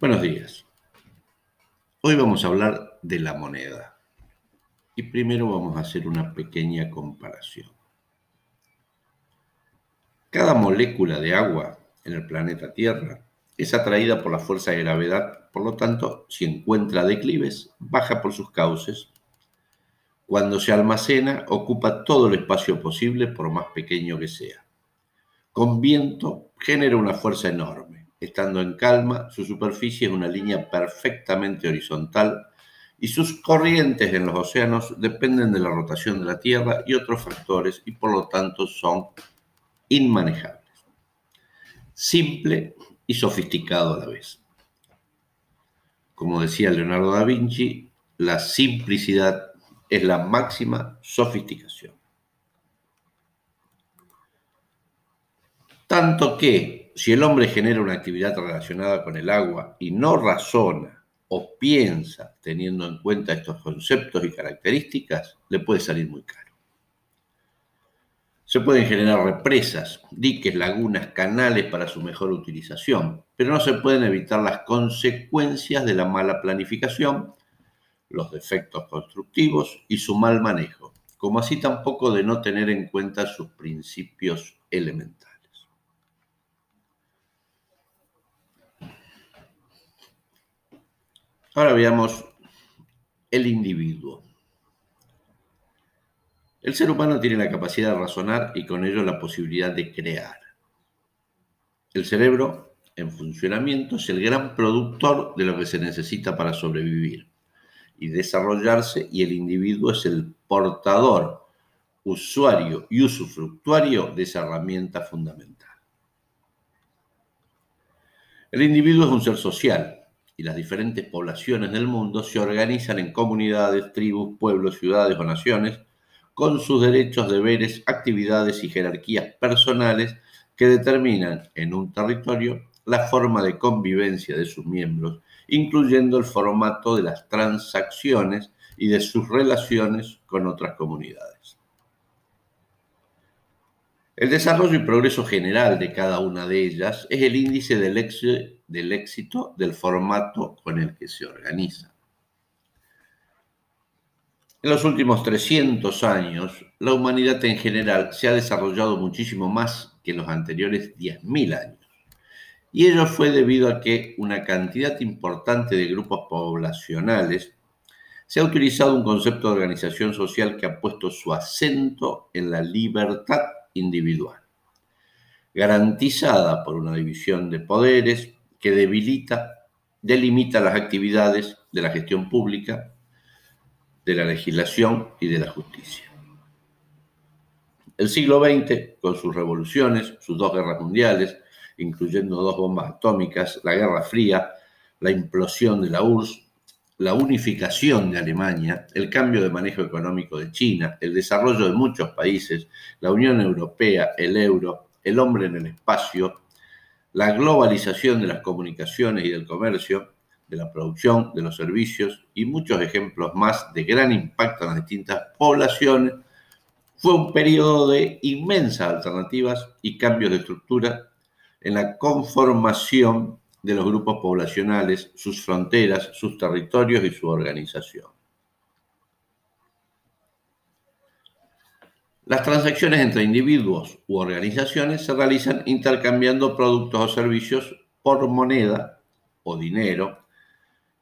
Buenos días. Hoy vamos a hablar de la moneda. Y primero vamos a hacer una pequeña comparación. Cada molécula de agua en el planeta Tierra es atraída por la fuerza de gravedad, por lo tanto, si encuentra declives, baja por sus cauces. Cuando se almacena, ocupa todo el espacio posible, por más pequeño que sea. Con viento, genera una fuerza enorme Estando en calma, su superficie es una línea perfectamente horizontal y sus corrientes en los océanos dependen de la rotación de la Tierra y otros factores y por lo tanto son inmanejables. Simple y sofisticado a la vez. Como decía Leonardo da Vinci, la simplicidad es la máxima sofisticación. Tanto que si el hombre genera una actividad relacionada con el agua y no razona o piensa teniendo en cuenta estos conceptos y características, le puede salir muy caro. Se pueden generar represas, diques, lagunas, canales para su mejor utilización, pero no se pueden evitar las consecuencias de la mala planificación, los defectos constructivos y su mal manejo, como así tampoco de no tener en cuenta sus principios elementales. Ahora veamos el individuo. El ser humano tiene la capacidad de razonar y con ello la posibilidad de crear. El cerebro en funcionamiento es el gran productor de lo que se necesita para sobrevivir y desarrollarse y el individuo es el portador, usuario y usufructuario de esa herramienta fundamental. El individuo es un ser social, y las diferentes poblaciones del mundo se organizan en comunidades, tribus, pueblos, ciudades o naciones, con sus derechos, deberes, actividades y jerarquías personales que determinan en un territorio la forma de convivencia de sus miembros, incluyendo el formato de las transacciones y de sus relaciones con otras comunidades. El desarrollo y progreso general de cada una de ellas es el índice del, éxito del formato con el que se organiza. En los últimos 300 años, la humanidad en general se ha desarrollado muchísimo más que en los anteriores 10.000 años. Y ello fue debido a que una cantidad importante de grupos poblacionales se ha utilizado un concepto de organización social que ha puesto su acento en la libertad individual, garantizada por una división de poderes que debilita, delimita las actividades de la gestión pública, de la legislación y de la justicia. El siglo XX, con sus revoluciones, sus dos guerras mundiales, incluyendo dos bombas atómicas, la Guerra Fría, la implosión de la URSS, la unificación de Alemania, el cambio de manejo económico de China, el desarrollo de muchos países, la Unión Europea, el euro, el hombre en el espacio, la globalización de las comunicaciones y del comercio, de la producción, de los servicios y muchos ejemplos más de gran impacto en las distintas poblaciones, fue un periodo de inmensas alternativas y cambios de estructura en la conformación de los grupos poblacionales, sus fronteras, sus territorios y su organización. Las transacciones entre individuos u organizaciones se realizan intercambiando productos o servicios por moneda o dinero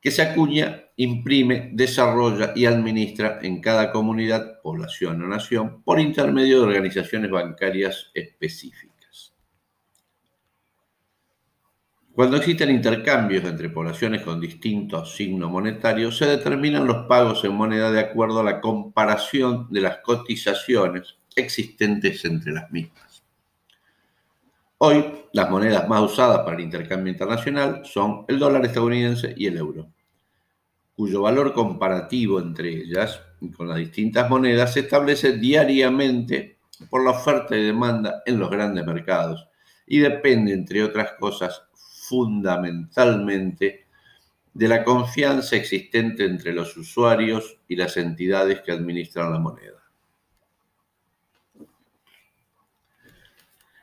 que se acuña, imprime, desarrolla y administra en cada comunidad, población o nación por intermedio de organizaciones bancarias específicas. Cuando existen intercambios entre poblaciones con distintos signos monetarios, se determinan los pagos en moneda de acuerdo a la comparación de las cotizaciones existentes entre las mismas. Hoy, las monedas más usadas para el intercambio internacional son el dólar estadounidense y el euro, cuyo valor comparativo entre ellas y con las distintas monedas se establece diariamente por la oferta y demanda en los grandes mercados y depende, entre otras cosas, fundamentalmente de la confianza existente entre los usuarios y las entidades que administran la moneda.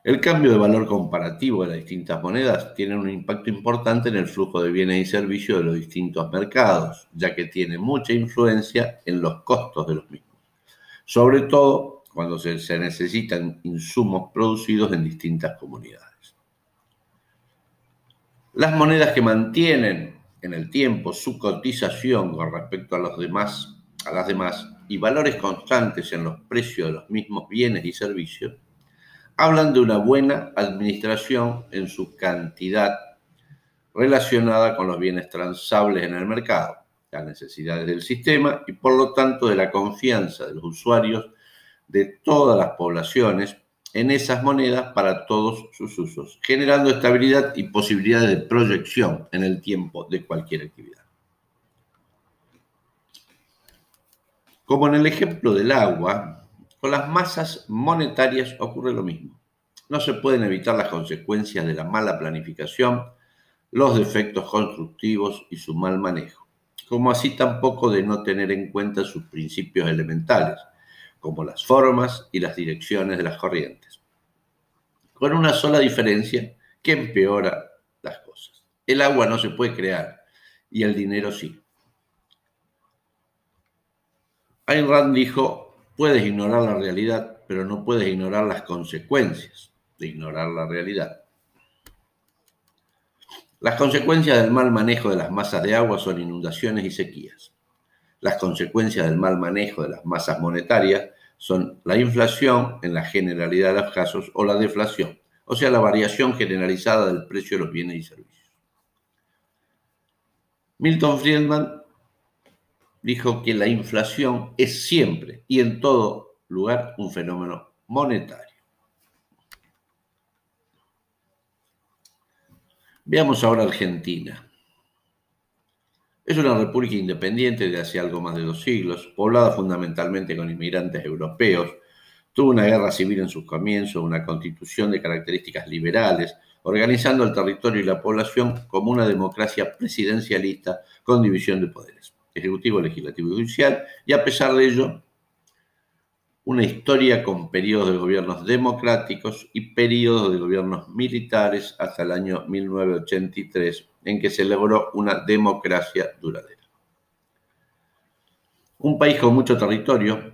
El cambio de valor comparativo de las distintas monedas tiene un impacto importante en el flujo de bienes y servicios de los distintos mercados, ya que tiene mucha influencia en los costos de los mismos, sobre todo cuando se, necesitan insumos producidos en distintas comunidades. Las monedas que mantienen en el tiempo su cotización con respecto a, los demás, a las demás y valores constantes en los precios de los mismos bienes y servicios hablan de una buena administración en su cantidad relacionada con los bienes transables en el mercado, las necesidades del sistema y por lo tanto de la confianza de los usuarios de todas las poblaciones en esas monedas para todos sus usos, generando estabilidad y posibilidades de proyección en el tiempo de cualquier actividad. Como en el ejemplo del agua, con las masas monetarias ocurre lo mismo. No se pueden evitar las consecuencias de la mala planificación, los defectos constructivos y su mal manejo, como así tampoco de no tener en cuenta sus principios elementales, como las formas y las direcciones de las corrientes. Con una sola diferencia que empeora las cosas. El agua no se puede crear y el dinero sí. Ayn Rand dijo, Puedes ignorar la realidad, pero no puedes ignorar las consecuencias de ignorar la realidad. Las consecuencias del mal manejo de las masas de agua son inundaciones y sequías. Las consecuencias del mal manejo de las masas monetarias son la inflación en la generalidad de los casos o la deflación, o sea, la variación generalizada del precio de los bienes y servicios. Milton Friedman dijo que la inflación es siempre y en todo lugar un fenómeno monetario. Veamos ahora Argentina. Es una república independiente de hace algo más de dos siglos, poblada fundamentalmente con inmigrantes europeos. Tuvo una guerra civil en sus comienzos, una constitución de características liberales, organizando el territorio y la población como una democracia presidencialista con división de poderes. Ejecutivo, Legislativo y Judicial, y a pesar de ello, una historia con periodos de gobiernos democráticos y periodos de gobiernos militares hasta el año 1983, en que se logró una democracia duradera. Un país con mucho territorio,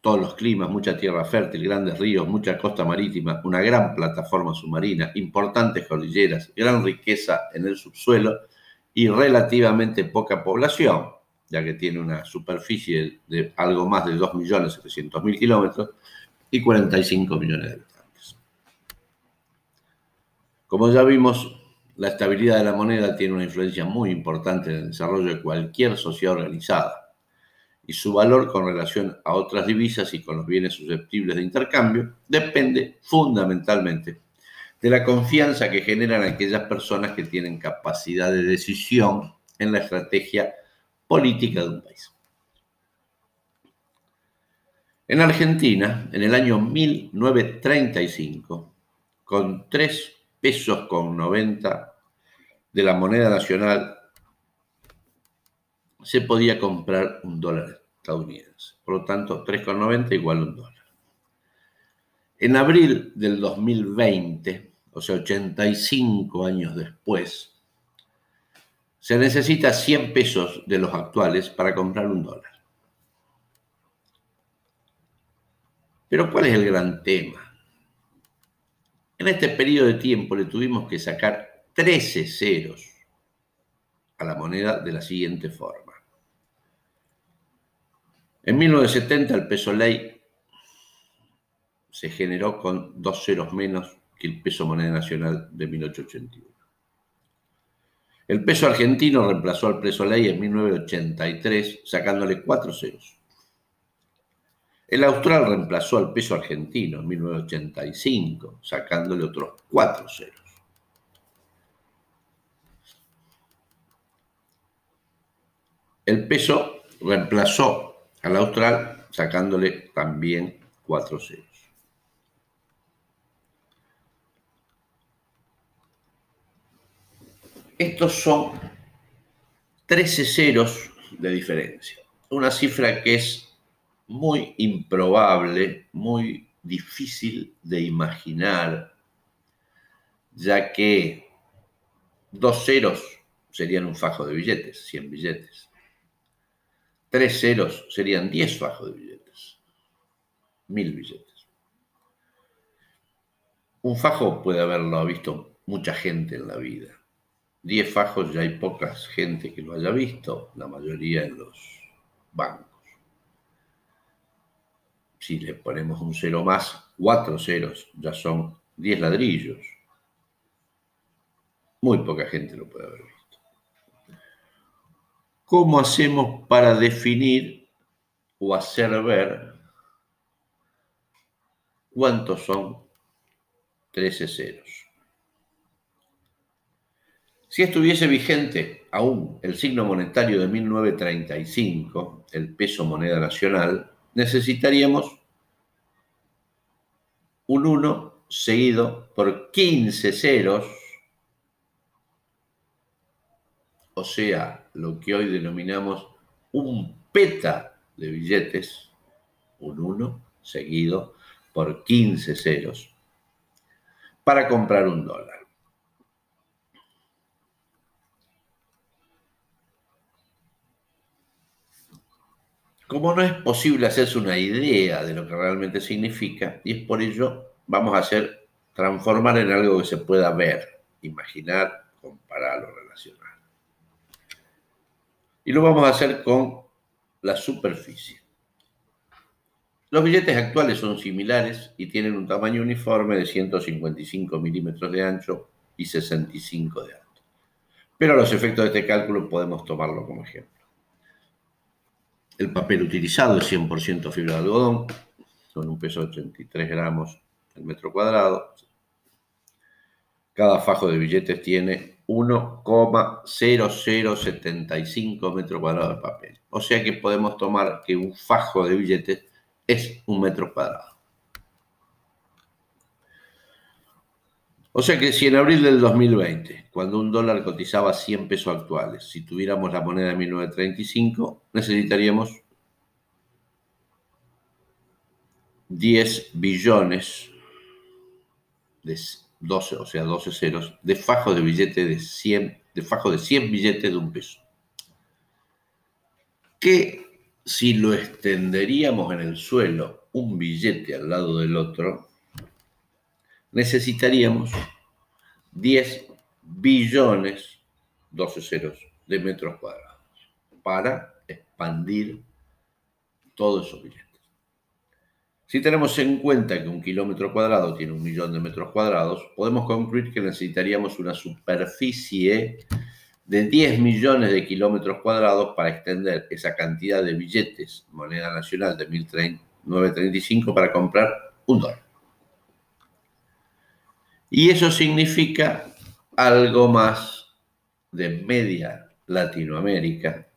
todos los climas, mucha tierra fértil, grandes ríos, mucha costa marítima, una gran plataforma submarina, importantes cordilleras, gran riqueza en el subsuelo y relativamente poca población, ya que tiene una superficie de algo más de 2.700.000 kilómetros y 45 millones de habitantes. Como ya vimos, la estabilidad de la moneda tiene una influencia muy importante en el desarrollo de cualquier sociedad organizada y su valor con relación a otras divisas y con los bienes susceptibles de intercambio depende fundamentalmente de la confianza que generan aquellas personas que tienen capacidad de decisión en la estrategia política de un país. En Argentina, en el año 1935, con 3 pesos con 90 de la moneda nacional, se podía comprar un dólar estadounidense. Por lo tanto, 3,90 igual a un dólar. En abril del 2020, o sea, 85 años después, se necesita 100 pesos de los actuales para comprar un dólar. Pero ¿cuál es el gran tema? En este periodo de tiempo le tuvimos que sacar 13 ceros a la moneda de la siguiente forma. En 1970 el peso ley se generó con dos ceros menos que el peso moneda nacional de 1881. El peso argentino reemplazó al peso ley en 1983, sacándole cuatro ceros. El austral reemplazó al peso argentino en 1985, sacándole otros cuatro ceros. El peso reemplazó al austral, sacándole también cuatro ceros. Estos son 13 ceros de diferencia. Una cifra que es muy improbable, muy difícil de imaginar ya que dos ceros serían un fajo de billetes, 100 billetes. Tres ceros serían 10 fajos de billetes, mil billetes. Un fajo puede haberlo visto mucha gente en la vida. Diez fajos ya hay poca gente que lo haya visto, la mayoría en los bancos. Si le ponemos un cero más, cuatro ceros, ya son diez ladrillos. Muy poca gente lo puede haber visto. ¿Cómo hacemos para definir o hacer ver cuántos son 13 ceros? Si estuviese vigente aún el signo monetario de 1935, el peso moneda nacional, necesitaríamos un 1 seguido por 15 ceros, o sea, lo que hoy denominamos un peta de billetes, un 1 seguido por 15 ceros, para comprar un dólar. Como no es posible hacerse una idea de lo que realmente significa, y es por ello vamos a hacer transformar en algo que se pueda ver, imaginar, comparar o relacionar. Y lo vamos a hacer con la superficie. Los billetes actuales son similares y tienen un tamaño uniforme de 155 milímetros de ancho y 65 de alto. Pero los efectos de este cálculo podemos tomarlo como ejemplo. El papel utilizado es 100% fibra de algodón, con un peso de 83 gramos el metro cuadrado. Cada fajo de billetes tiene 1,0075 metros cuadrados de papel. O sea que podemos tomar que un fajo de billetes es un metro cuadrado. O sea que si en abril del 2020, cuando un dólar cotizaba 100 pesos actuales, si tuviéramos la moneda de 1935, necesitaríamos 10 billones de 12, o sea, 12 ceros, de fajo de billete de 100, de fajo de 100 billetes de un peso. Que si lo extenderíamos en el suelo, un billete al lado del otro, necesitaríamos 10 billones, 12 ceros, de metros cuadrados para expandir todos esos billetes. Si tenemos en cuenta que un kilómetro cuadrado tiene un millón de metros cuadrados, podemos concluir que necesitaríamos una superficie de 10 millones de kilómetros cuadrados para extender esa cantidad de billetes, moneda nacional de 1935, para comprar un dólar. Y eso significa algo más de media Latinoamérica,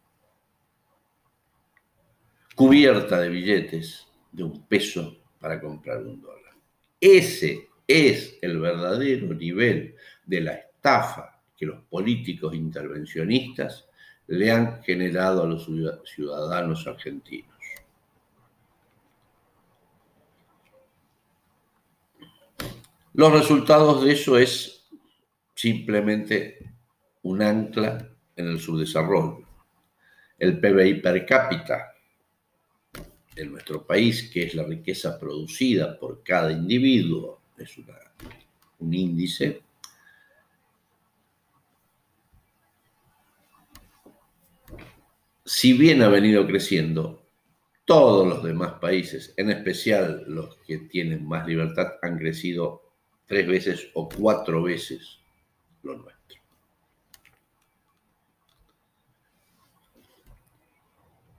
cubierta de billetes de un peso para comprar un dólar. Ese es el verdadero nivel de la estafa que los políticos intervencionistas le han generado a los ciudadanos argentinos. Los resultados de eso es simplemente un ancla en el subdesarrollo. El PBI per cápita en nuestro país, que es la riqueza producida por cada individuo, es un índice, si bien ha venido creciendo, todos los demás países, en especial los que tienen más libertad, han crecido tres veces o cuatro veces lo nuestro.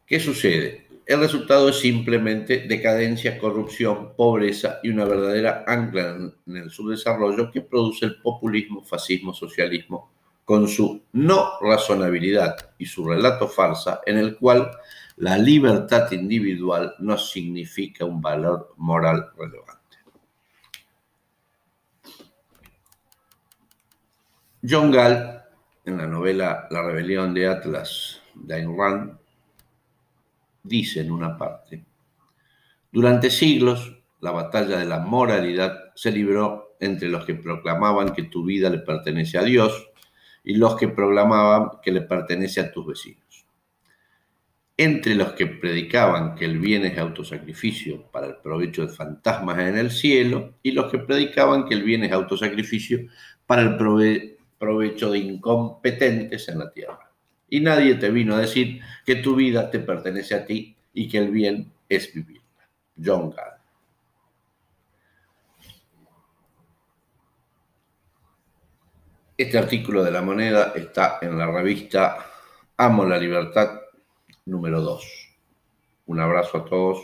¿Qué sucede? El resultado es simplemente decadencia, corrupción, pobreza y una verdadera ancla en el subdesarrollo que produce el populismo, fascismo, socialismo, con su no razonabilidad y su relato farsa en el cual la libertad individual no significa un valor moral relevante. John Gall, en la novela La rebelión de Atlas de Ayn Rand, dice en una parte, durante siglos la batalla de la moralidad se libró entre los que proclamaban que tu vida le pertenece a Dios y los que proclamaban que le pertenece a tus vecinos. Entre los que predicaban que el bien es autosacrificio para el provecho de fantasmas en el cielo y los que predicaban que el bien es autosacrificio para el provecho de incompetentes en la tierra. Y nadie te vino a decir que tu vida te pertenece a ti y que el bien es vivirla. John Gall. Este artículo de la moneda está en la revista Amo la Libertad número 2. Un abrazo a todos.